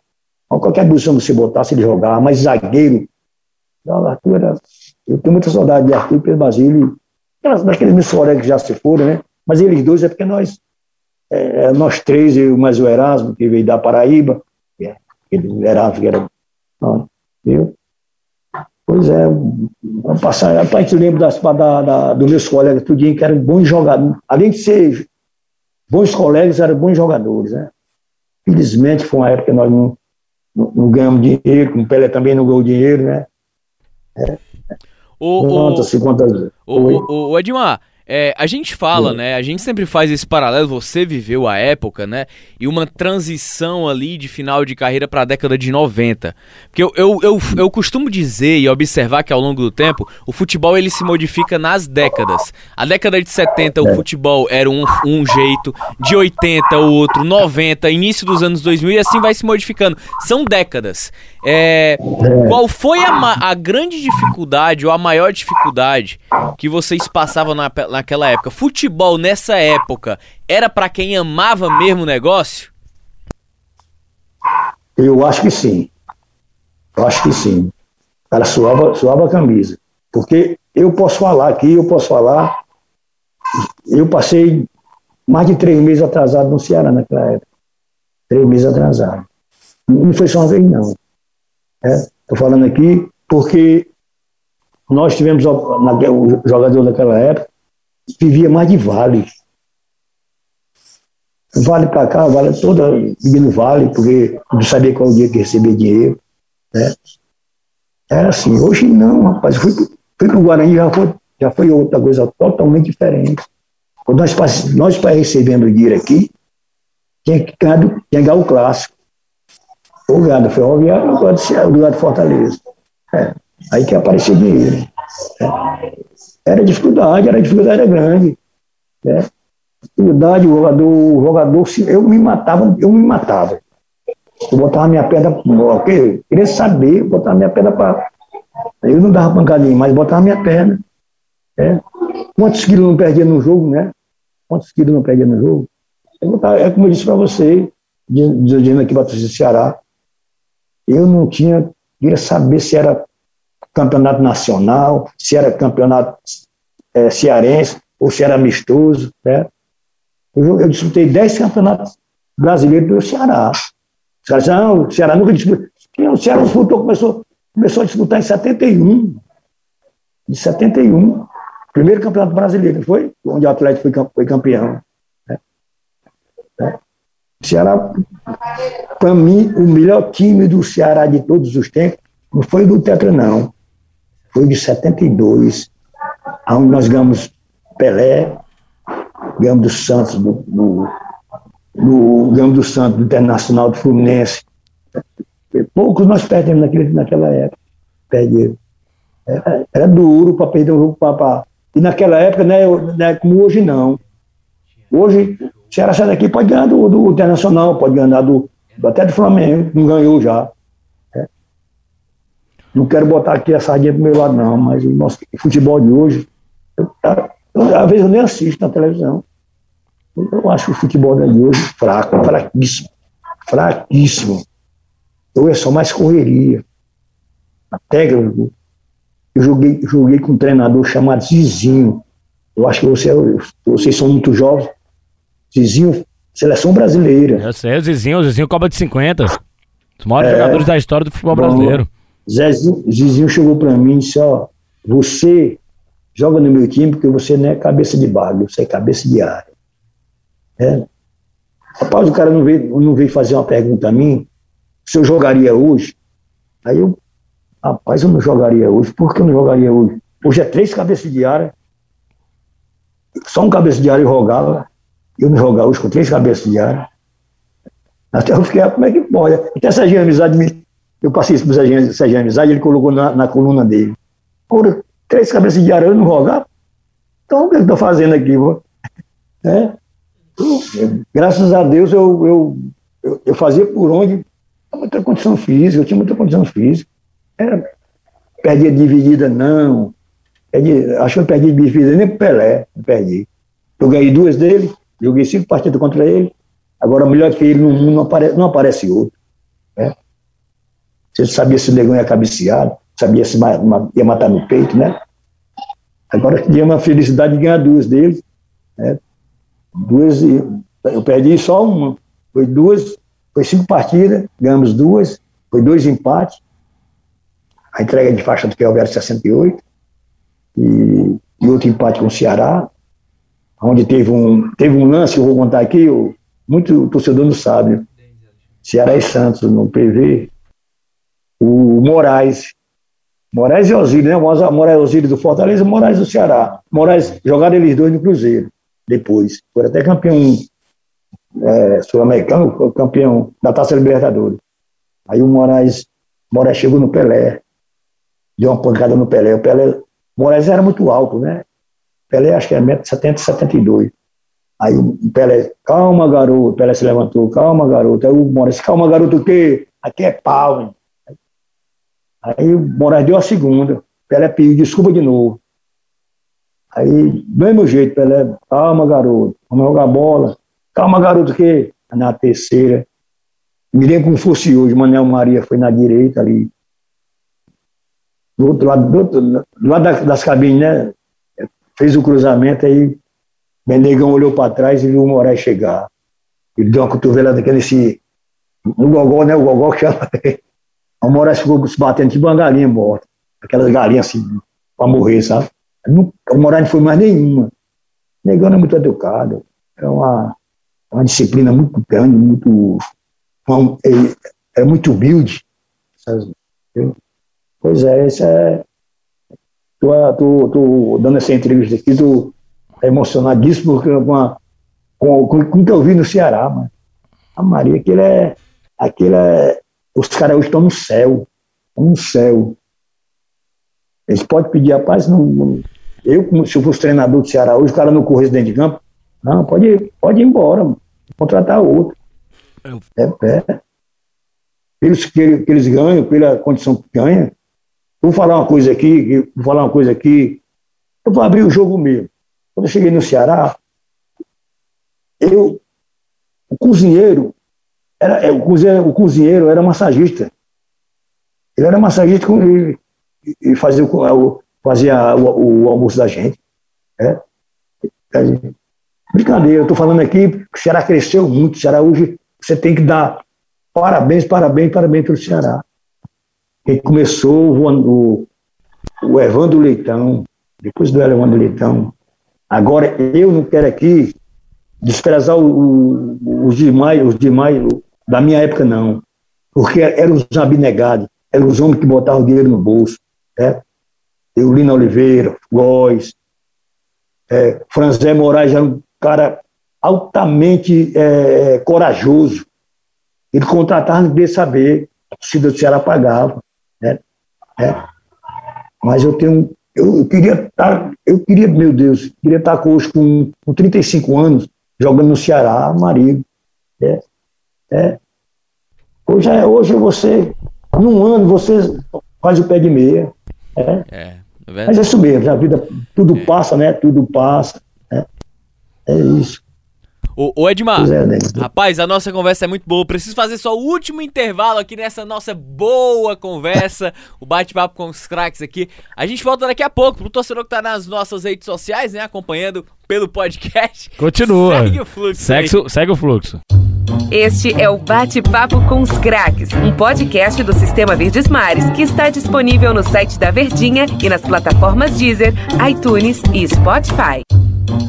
Qualquer posição que você botasse, ele jogava, mas zagueiro. Não, Arthur era. Eu tenho muita saudade de Arthur e Pedro Basílio. Daqueles colegas que já se foram, né? Mas eles dois é porque nós, é, nós três, eu mais o Erasmo, que veio da Paraíba, é, ele, Erasmo, que era. Não, eu, Pois é, vamos passar. Rapaz, eu lembro das, da, da, dos meus colegas, tudinho, que eram bons jogadores. Além de ser bons colegas, eram bons jogadores. Né? Felizmente, foi uma época que nós não, não, não ganhamos dinheiro, como o Pelé também não ganhou dinheiro, né? É. O, quantas, o, quantas, o, o, o Edmar, é, a gente fala, né? A gente sempre faz esse paralelo. Você viveu a época, né? E uma transição ali de final de carreira para a década de 90. Porque eu, eu, eu, eu, costumo dizer e observar que ao longo do tempo o futebol ele se modifica nas décadas. A década de 70 o é. futebol era um, um jeito, de 80 o outro, 90, início dos anos 2000 e assim vai se modificando. São décadas. É, é, qual foi a, a, grande dificuldade ou a maior dificuldade que vocês passavam na, naquela época? Futebol nessa época era para quem amava mesmo o negócio? Eu acho que sim. Eu acho que sim. O cara suava, suava a camisa. Porque eu posso falar aqui, eu posso falar. Eu passei mais de três meses atrasado no Ceará naquela época. Três meses atrasado. Não foi só uma vez, não. Estou é, falando aqui porque nós tivemos o jogador daquela época vivia mais de vale. Vale para cá, vale toda pedindo vale, porque não sabia qual dia que recebia dinheiro. Né? Era assim. Hoje não, rapaz. Fui, fui para o Guarani já foi, já foi outra coisa totalmente diferente. Quando nós, nós para recebermos dinheiro aqui, tinha que ganhar o clássico. O gado ferroviário, o gado, o gado Fortaleza. É, aí que aparecia dinheiro. É. Era dificuldade, era dificuldade era grande. É. Dificuldade, o jogador, o jogador, eu me matava, eu me matava. Eu botava minha pedra, okay? queria saber, eu botava minha pedra para. Eu não dava pancadinha, mas botava minha perna. É. Quantos quilos não perdia no jogo, né? Quantos quilos não perdia no jogo? Botava, é como eu disse para você, dizendo aqui para o Ceará, eu não tinha, queria saber se era campeonato nacional, se era campeonato é, cearense, ou se era amistoso. Né? Eu, eu disputei 10 campeonatos brasileiros pelo Ceará. Os caras não, o Ceará nunca disputou. O Ceará disputou, começou, começou a disputar em 71. Em 71. Primeiro campeonato brasileiro, foi? Onde o Atlético foi, foi campeão. Né? né? Ceará, para mim, o melhor time do Ceará de todos os tempos não foi do Tetra, não. Foi de 72, onde nós ganhamos Pelé, ganhamos do Santos, do, do, do, ganhamos do Santos, do Internacional, do Fluminense. Poucos nós perdemos naquele, naquela época. Perderam. Era, era duro para perder um jogo para. E naquela época, né, né, como hoje não. Hoje, Ceará sai daqui, pode ganhar do, do Internacional, pode ganhar do, até do Flamengo, não ganhou já. É. Não quero botar aqui a sardinha pro meu lado, não, mas o nosso futebol de hoje, eu, Eu, às vezes eu nem assisto na televisão. Eu acho o futebol de hoje fraco, fraquíssimo. Fraquíssimo. Eu é só mais correria. A técnica, eu joguei, joguei com um treinador chamado Zizinho. Eu acho que você, vocês são muito jovens. Zizinho, seleção brasileira. Eu sei, o Zizinho, o Zizinho cobra de 50. Os maiores é, jogadores da história do futebol bom, brasileiro. Zezinho, Zizinho chegou para mim e disse: Ó, você joga no meu time porque você não é cabeça de bagulho, você é cabeça de área. É. Rapaz, o cara não veio, não veio fazer uma pergunta a mim se eu jogaria hoje. Aí eu, rapaz, eu não jogaria hoje. Por que eu não jogaria hoje? Hoje é três cabeças de área. Só um cabeça de área eu jogava. Eu me jogar hoje com três cabeças de área. Até eu fiquei, como é que pode? Até Serginho Amizade, eu passei isso para o Serginho Amizade, ele colocou na, na coluna dele. Por três cabeças de eu não jogava. Então o que eu estou fazendo aqui? É? Graças a Deus eu, eu, eu, eu fazia por onde muita condição física, eu tinha muita condição física. Era, perdia dividida, não. Perdi, acho que eu perdi dividida nem pro Pelé, perdi. Eu ganhei duas dele, joguei cinco partidas contra ele. Agora, melhor que ele no mundo não aparece, não aparece outro. Né? Você sabia se o negão ia cabecear, sabia se ia matar no peito, né? Agora tinha uma felicidade de ganhar duas dele. Né? Duas, eu perdi só uma. Foi duas foi cinco partidas, ganhamos duas, foi dois empates. A entrega de faixa do Kelvero 68 e, e outro empate com o Ceará, onde teve um, teve um lance que eu vou contar aqui, o, muito torcedor não sabe. Ceará e Santos no PV, o Moraes, Moraes e Osírio, né? Moraes e Osírio do Fortaleza e Moraes do Ceará. Moraes jogaram eles dois no Cruzeiro, depois. Foi até campeão é, sul-americano, campeão da Taça Libertadores. Aí o Moraes, Moraes chegou no Pelé, deu uma pancada no Pelé. O Pelé, Moraes era muito alto, né? Pelé acho que é 1,70m, 72 Aí o Pelé, calma garoto, o Pelé se levantou, calma garoto. Aí o Moraes, calma garoto, o quê? Aqui é pau, hein? Aí Moraes deu a segunda, Pelé pediu desculpa de novo. Aí, do mesmo jeito, Pelé, calma garoto, vamos jogar bola. Calma, garoto, que na terceira. Me lembro como fosse hoje, Manel Maria foi na direita ali. Do outro lado, do, outro, do lado das cabines, né? Fez o cruzamento aí. Benegão olhou para trás e viu o Moraes chegar. Ele deu uma cotovelada aqui nesse. No gogó, né? O gogó que chama. O Moraes ficou se batendo tipo uma galinha morta. Aquelas galinhas assim, para morrer, sabe? O Moraes não foi mais nenhuma. Negão é muito educado. É uma é uma disciplina muito grande, muito. É, é muito humilde. Pois é, isso é. Tô, tô, tô dando essa entrevista aqui, tô emocionadíssimo com, a, com, com, com o que eu vi no Ceará, mano. A Maria, aquele é. Aquele é. Os caras hoje estão no céu. no céu. Eles podem pedir a paz. Não, não, eu, se eu fosse treinador do Ceará hoje, o cara não corresse dentro de campo, não, pode, pode ir embora, contratar outro. É, é. Pelos que, que eles ganham, pela condição que ganham. Vou falar uma coisa aqui, vou falar uma coisa aqui. Eu vou abrir o jogo mesmo. Quando eu cheguei no Ceará, eu, o cozinheiro, era, é, o, cozinheiro, o cozinheiro era massagista. Ele era massagista e, e fazia, o, fazia o, o, almoço da gente. É. Brincadeira, eu estou falando aqui que o Ceará cresceu muito. O Ceará hoje, você tem que dar parabéns, parabéns, parabéns para o Ceará. Ele começou o, o Evandro Leitão, depois do Evandro Leitão. Agora, eu não quero aqui desprezar os demais, os demais da minha época, não. Porque eram os abnegados, eram os homens que botavam dinheiro no bolso. Né? Eulina Oliveira, Góes, é, Franzé Moraes era um cara altamente é, corajoso. Ele contratava, não queria saber, a torcida do Ceará pagava. Né? É. Mas eu tenho. Eu, eu, queria estar, eu queria, meu Deus, queria estar hoje com, com 35 anos, jogando no Ceará, marido. É, é. Hoje, é, hoje você, num ano, você faz o pé de meia. É. é. É Mas é isso mesmo, a vida, tudo é. passa, né? Tudo passa. Né? É isso. Ô, ô Edmar, é, né? rapaz, a nossa conversa é muito boa. Preciso fazer só o último intervalo aqui nessa nossa boa conversa, o bate-papo com os craques aqui. A gente volta daqui a pouco pro torcedor que tá nas nossas redes sociais, né, acompanhando pelo podcast. Continua. Segue o fluxo. Segue, segue o fluxo. Este é o Bate-Papo com os Craques, um podcast do Sistema Verdes Mares que está disponível no site da Verdinha e nas plataformas Deezer, iTunes e Spotify.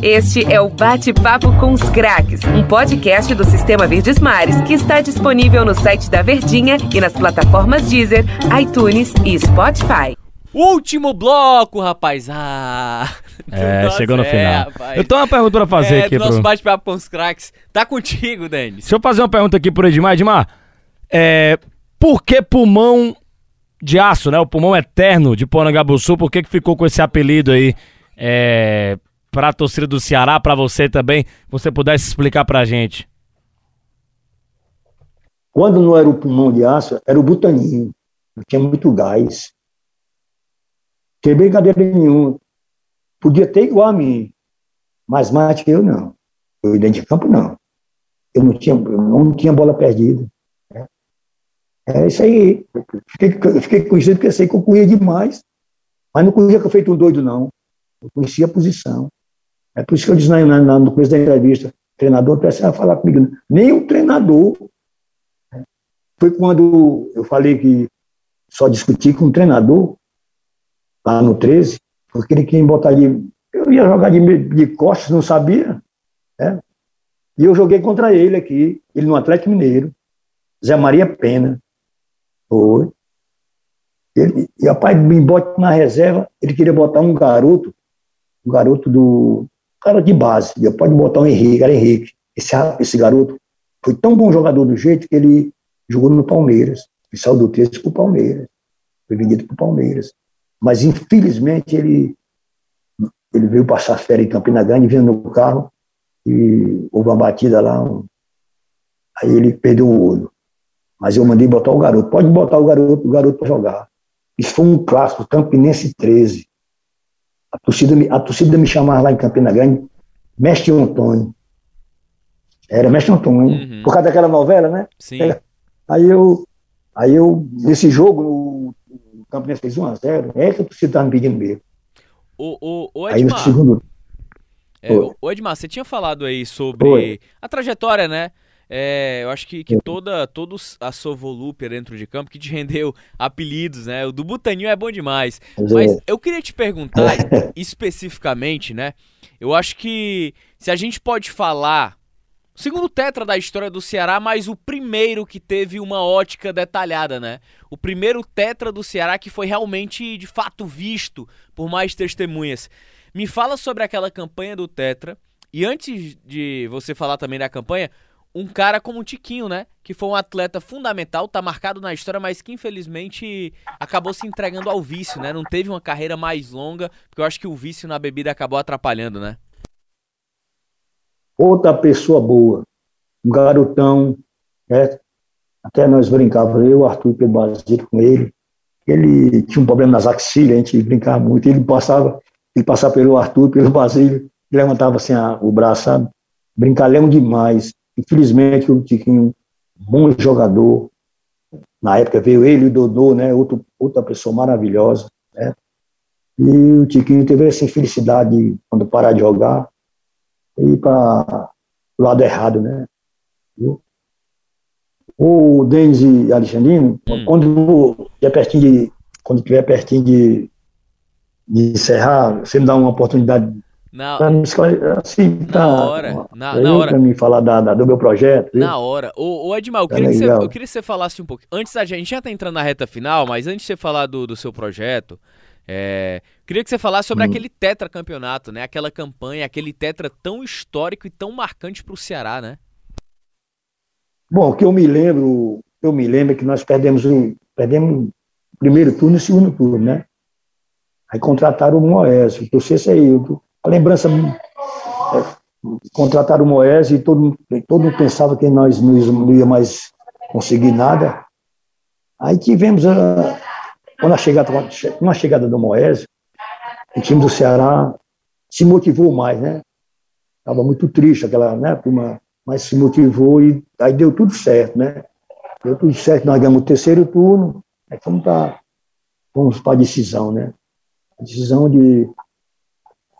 Este é o Bate-Papo com os Craques, um podcast do Sistema Verdes Mares que está disponível no site da Verdinha e nas plataformas Deezer, iTunes e Spotify. Último bloco, rapaz. Ah. É, Nossa, chegou no é, final. Rapaz. Eu tenho uma pergunta pra fazer é, aqui. Nosso pro... bate-papo com os craques. Tá contigo, Denis. Deixa eu fazer uma pergunta aqui pro Edmar. Edmar, é, por que pulmão de aço, né? O pulmão eterno de Porangaba Sul, por que, que ficou com esse apelido aí? É, para a torcida do Ceará, para você também, você pudesse explicar para a gente? Quando não era o pulmão de aço, era o butaninho. Tinha muito gás. Tem brincadeira nenhuma. Podia ter igual a mim, mas mais que eu não. Eu dentro de campo não. Eu não tinha, eu não tinha bola perdida. É, é isso aí. Fiquei, fiquei conhecido porque eu sei que eu corria demais, mas não corria que eu feito um doido, não. Eu conhecia a posição. É por isso que eu disse na, na, no começo da entrevista, treinador precisa falar comigo. Nem o treinador. Foi quando eu falei que só discuti com o treinador, lá no 13, porque ele queria botar de. Eu ia jogar de, de costas, não sabia. Né? E eu joguei contra ele aqui, ele no Atlético Mineiro, Zé Maria Pena. Foi. Ele, e rapaz, me bota na reserva, ele queria botar um garoto, um garoto do cara de base. Pode botar o Henrique, era Henrique. Esse, esse garoto foi tão bom jogador do jeito que ele jogou no Palmeiras. E saiu do texto para o Palmeiras. Foi vendido para o Palmeiras. Mas, infelizmente, ele, ele veio passar férias em Campina Grande, vindo no carro, e houve uma batida lá. Um, aí ele perdeu o olho. Mas eu mandei botar o garoto. Pode botar o garoto, o garoto para jogar. Isso foi um clássico, Campinense 13. A torcida, a torcida me chamava lá em Campina Grande, Mestre Antônio. Era Mestre Antônio, uhum. por causa daquela novela, né? Sim. É. Aí eu, aí eu, nesse jogo, no, o Campinense fez 1x0, é que a torcida estava me pedindo mesmo. O, o, o Edmar, aí no segundo... É, o Edmar, você tinha falado aí sobre Oi. a trajetória, né? É, eu acho que, que toda, toda a sua volúpia dentro de campo que te rendeu apelidos, né? O do Butaninho é bom demais. Mas eu queria te perguntar especificamente, né? Eu acho que se a gente pode falar segundo tetra da história do Ceará, mas o primeiro que teve uma ótica detalhada, né? O primeiro tetra do Ceará que foi realmente, de fato, visto por mais testemunhas. Me fala sobre aquela campanha do tetra. E antes de você falar também da campanha, um cara como o Tiquinho, né? Que foi um atleta fundamental, tá marcado na história, mas que infelizmente acabou se entregando ao vício, né? Não teve uma carreira mais longa, porque eu acho que o vício na bebida acabou atrapalhando, né? Outra pessoa boa, um garotão, né? Até nós brincávamos, eu, Arthur Pedro Basílio com ele. Ele tinha um problema nas axilas, a gente brincava muito. Ele passava, ele passava pelo Arthur, pelo Basílio, levantava assim a, o braço, sabe? Brincalhão demais. Infelizmente, o Tiquinho, bom jogador. Na época veio ele e o Dodô, né? Outro, outra pessoa maravilhosa, né? E o Tiquinho teve essa infelicidade quando parar de jogar e para o lado errado, né? Viu? O Denis e Alexandrino, hum. quando estiver pertinho de quando tiver pertinho de, de encerrar, você me dá uma oportunidade na, assim, tá, na hora. Na, na hora. Pra me falar da, da, do meu projeto. Viu? Na hora. Ô, ô Edmar, eu, tá queria que você, eu queria que você falasse um pouco. Antes, a gente já tá entrando na reta final, mas antes de você falar do, do seu projeto, é, queria que você falasse sobre hum. aquele tetracampeonato, né? Aquela campanha, aquele tetra tão histórico e tão marcante pro Ceará, né? Bom, o que eu me lembro, eu me lembro é que nós perdemos o perdemos o primeiro turno e o segundo turno, né? Aí contrataram o Moésio. Então, se esse aí, eu, a lembrança é, contrataram o Moés e todo, todo mundo pensava que nós não ia mais conseguir nada. Aí tivemos a, quando a chegada, com a chegada do Moés, o time do Ceará se motivou mais, né? Estava muito triste aquela né, turma, mas se motivou e aí deu tudo certo, né? Deu tudo certo, nós ganhamos o terceiro turno, aí fomos para fomos a decisão, né? A decisão de.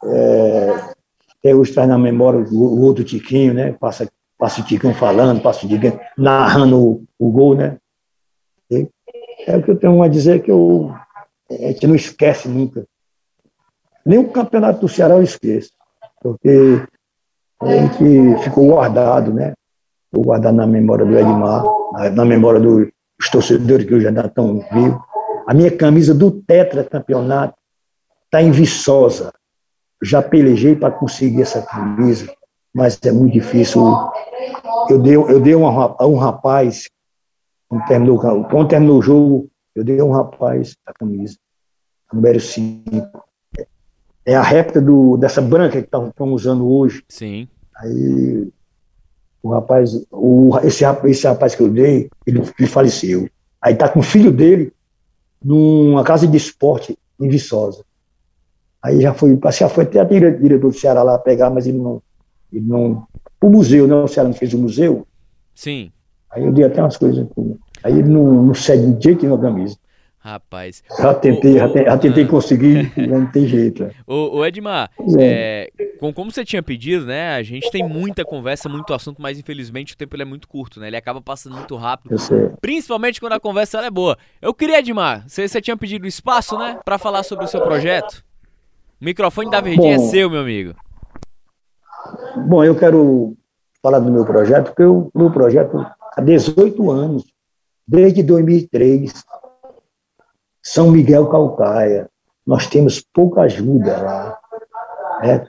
É, até hoje traz na memória o, o outro Tiquinho, né? Passa, passa o Tiquinho falando, passa o Tiquinho narrando o, o gol, né? E é o que eu tenho a dizer que eu, a gente não esquece nunca. Nem o campeonato do Ceará eu esqueço, porque a gente ficou guardado, né? Ficou guardado na memória do Edmar, na, na memória dos torcedores que hoje ainda estão vivos. A minha camisa do Tetra Campeonato está em Viçosa. Já pelejei para conseguir essa camisa, mas é muito difícil. Eu dei, eu dei a um rapaz, quando terminou, quando terminou o jogo, eu dei a um rapaz a camisa, a número 5 é a réplica do, dessa branca que estão usando hoje. Sim. Aí o rapaz, o, esse, esse rapaz que eu dei, ele, ele faleceu. Aí tá com o filho dele numa casa de esporte em Viçosa. Aí já foi, já foi até a diretor do Ceará lá pegar, mas ele não, ele não, o museu, né? O Ceará não fez o museu. Sim. Aí eu dei até umas coisas. Aí ele não, não cede de jeito na camisa. Rapaz. Já tentei, o, já, te, já tentei ah. conseguir, não tem jeito. Né? O Edmar, é. É, com, como você tinha pedido, né? A gente tem muita conversa, muito assunto, mas infelizmente o tempo é muito curto, né? Ele acaba passando muito rápido. Principalmente quando a conversa é boa. Eu queria, Edmar, você, você tinha pedido espaço, né? Para falar sobre o seu projeto. O microfone da Verdinha é seu, meu amigo. Bom, eu quero falar do meu projeto, porque o meu projeto há 18 anos, desde 2003 são Miguel Calcaia. Nós temos pouca ajuda lá. Né?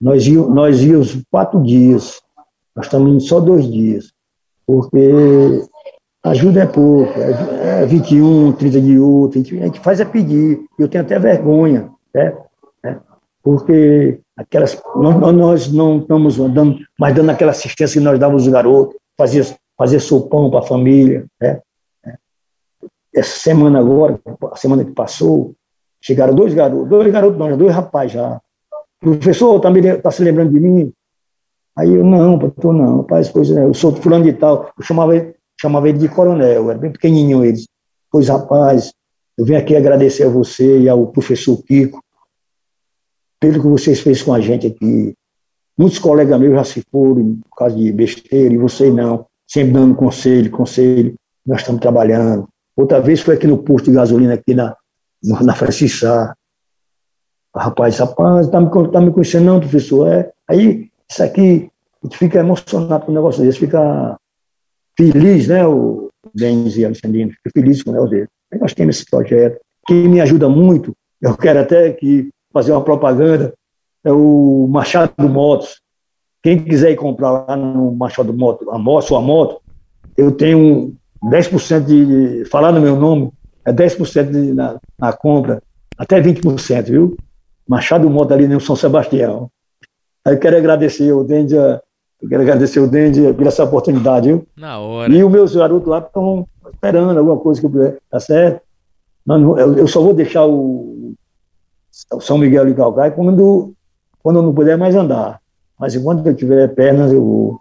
Nós, nós íamos quatro dias, nós estamos indo só dois dias, porque ajuda é pouco, é, é 21, 30 de outro, a gente, a gente faz é pedir, eu tenho até vergonha, né? Porque aquelas, nós, nós não estamos dando, mais dando aquela assistência que nós dávamos aos garotos, fazia, fazia sopão para a família, né? essa semana agora, a semana que passou, chegaram dois garotos, dois garotos não, dois rapazes já. Professor está tá se lembrando de mim? Aí eu, não, pastor, não, rapaz, pois é, eu sou fulano de tal. Eu chamava ele, chamava ele de coronel, era bem pequenininho eles. Pois, rapaz, eu venho aqui agradecer a você e ao professor Kiko pelo que vocês fez com a gente aqui. Muitos colegas meus já se foram por causa de besteira, e você não, sempre dando conselho, conselho. Nós estamos trabalhando. Outra vez foi aqui no posto de gasolina, aqui na, na Francisco Rapaz, rapaz, tá me, tá me conhecendo não, professor? É. Aí, isso aqui, a gente fica emocionado com o negócio desse, fica feliz, né, o Denis e Alexandrino, fica feliz com o negócio dele. Aí nós temos esse projeto, que me ajuda muito, eu quero até que fazer uma propaganda, é o Machado Motos. Quem quiser ir comprar lá no Machado Motos, a moto, sua moto, eu tenho 10% de. Falar no meu nome, é 10% de, na, na compra, até 20%, viu? Machado Mota ali no São Sebastião. Aí eu quero agradecer o Dende, eu quero agradecer o Dende por essa oportunidade, viu? Na hora. E os meus garotos lá estão esperando alguma coisa que eu puder, tá certo? Não, eu, eu só vou deixar o São Miguel de Calcaia quando, quando eu não puder mais andar. Mas enquanto eu tiver pernas, eu vou.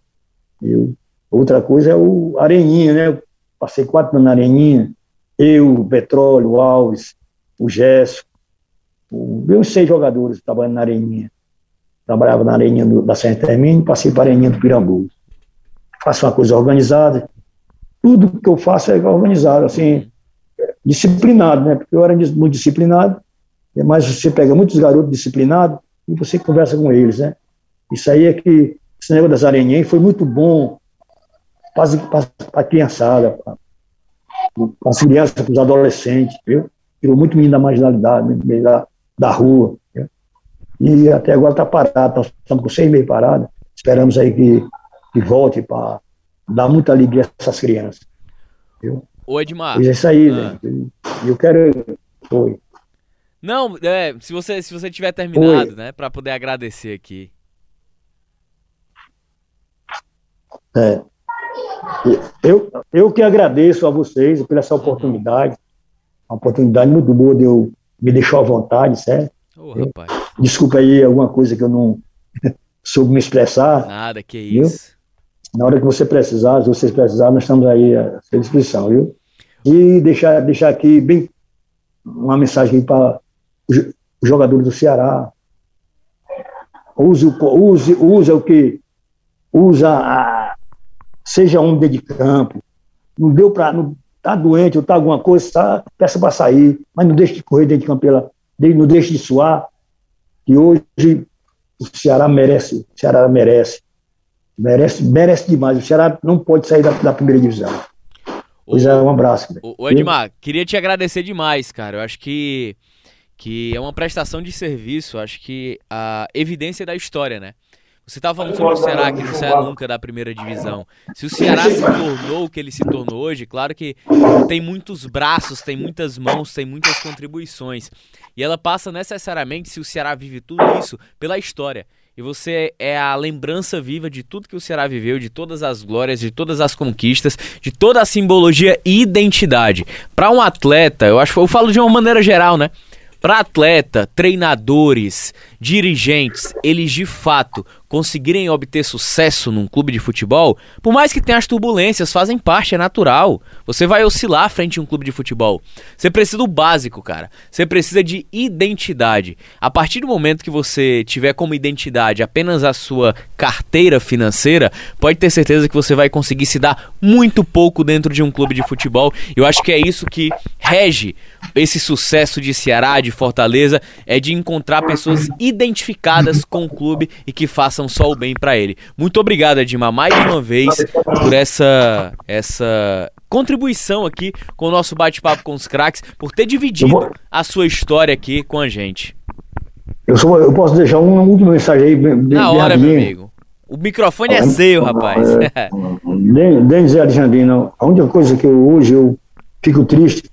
Eu, outra coisa é o Areninha, né? passei quatro anos na Areninha, eu, o Petróleo, o Alves, o Gesso, meus seis jogadores trabalhando na Areninha. Trabalhava na Areninha do, da Santa Termine, passei para a Areninha do Pirambu. Faço uma coisa organizada. Tudo que eu faço é organizado, assim, disciplinado, né? Porque eu era muito disciplinado, mas você pega muitos garotos disciplinados e você conversa com eles, né? Isso aí é que, esse negócio das areninhas foi muito bom para a criançada, para as crianças, para os adolescentes, viu? Tirou muito menino da marginalidade, meio da, da rua. Viu? E até agora está parado, nós estamos com seis meses parados, esperamos aí que, que volte para dar muita alegria a essas crianças. Viu? Ô Edmar. E é isso aí, ah. né? Eu quero. Foi. Não, é, se você se você tiver terminado, Oi. né, para poder agradecer aqui. É. Eu, eu que agradeço a vocês por essa oportunidade, uma oportunidade muito boa de eu me deixar à vontade, certo? Ô, rapaz. Desculpa aí alguma coisa que eu não soube me expressar. Nada, que Viu? isso. Na hora que você precisar, se vocês precisarem, nós estamos aí à sua disposição, viu? E deixar, deixar aqui bem uma mensagem para os jogadores do Ceará. Use, o- use, use o que usa, a, seja um dentro de campo. Não deu para, tá doente ou tá alguma coisa, tá, peça para sair, mas não deixe de correr dentro de campo, pela, não deixe de suar. E hoje o Ceará merece, o Ceará merece. Merece, merece demais. O Ceará não pode sair da, da primeira divisão. Pois é, um abraço. ô, Edmar, queria te agradecer demais, cara. Eu acho que, que é uma prestação de serviço. Acho que a evidência da história, né? Você estava falando sobre o Ceará, que não sai nunca da primeira divisão. Se o Ceará se tornou o que ele se tornou hoje, claro que tem muitos braços, tem muitas mãos, tem muitas contribuições. E ela passa necessariamente, se o Ceará vive tudo isso, pela história. E você é a lembrança viva de tudo que o Ceará viveu, de todas as glórias, de todas as conquistas, de toda a simbologia e identidade. Para um atleta, eu acho, eu falo de uma maneira geral, né? Para atleta, treinadores, dirigentes, eles de fato conseguirem obter sucesso num clube de futebol, por mais que tenha as turbulências, fazem parte, é natural. Você vai oscilar frente a um clube de futebol. Você precisa do básico, cara. Você precisa de identidade. A partir do momento que você tiver como identidade apenas a sua carteira financeira, pode ter certeza que você vai conseguir se dar muito pouco dentro de um clube de futebol. Eu acho que é isso que rege esse sucesso de Ceará, de Fortaleza, é de encontrar pessoas identificadas com o clube e que façam só o bem pra ele. Muito obrigado, Edmar, mais uma vez por essa essa contribuição aqui com o nosso bate-papo com os craques, por ter dividido a sua história aqui com a gente. Eu, só, eu posso deixar uma última mensagem aí. bem Na hora, meu amigo. O microfone é seu, rapaz. Den- Denis e Alexandrino, a única coisa que eu, hoje eu fico triste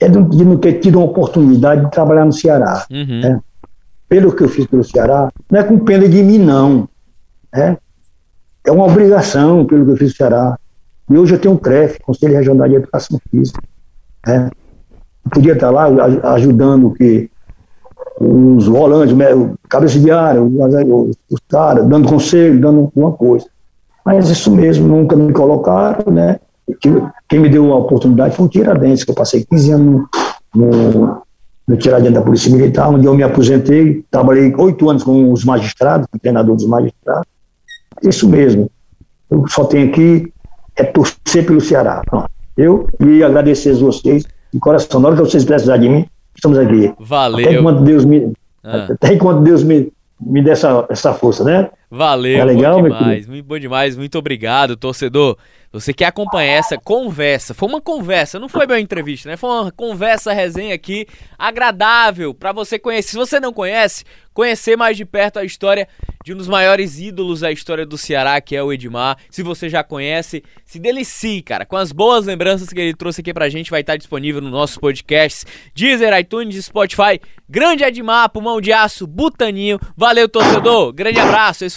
é de, de não ter tido uma oportunidade de trabalhar no Ceará. Uhum. É. Pelo que eu fiz pelo Ceará, não é com pena de mim, não. É, é uma obrigação pelo que eu fiz no Ceará. E hoje eu tenho um CREF, Conselho Regional de Educação Física. É. Eu podia estar lá ajudando que os volantes, né, cabeça de área, os, caras, dando conselho, dando alguma coisa. Mas isso mesmo, nunca me colocaram, né? Quem me deu a oportunidade foi o Tiradentes, que eu passei 15 anos no, Tiradentes da Polícia Militar, onde eu me aposentei, trabalhei oito anos com os magistrados, com o treinador dos magistrados. Isso mesmo. Eu só tenho aqui é torcer pelo Ceará. Pronto. Eu e agradecer a vocês de coração. Na hora que vocês precisarem de mim, estamos aqui. Até Valeu. enquanto Deus me, Ah. até enquanto Deus me, me dê essa, essa força, né? Valeu, Tá legal, bom demais, muito bom demais, muito obrigado, torcedor. Você que acompanha essa conversa, foi uma conversa, não foi bem uma entrevista, né? Foi uma conversa, resenha aqui, agradável pra você conhecer. Se você não conhece, conhecer mais de perto a história de um dos maiores ídolos da história do Ceará, que é o Edmar. Se você já conhece, se delicie, cara, com as boas lembranças que ele trouxe aqui pra gente, vai estar disponível no nosso podcast, Deezer, iTunes, Spotify. Grande Edmar, pulmão de aço, butaninho. Valeu, torcedor. Grande abraço. Esse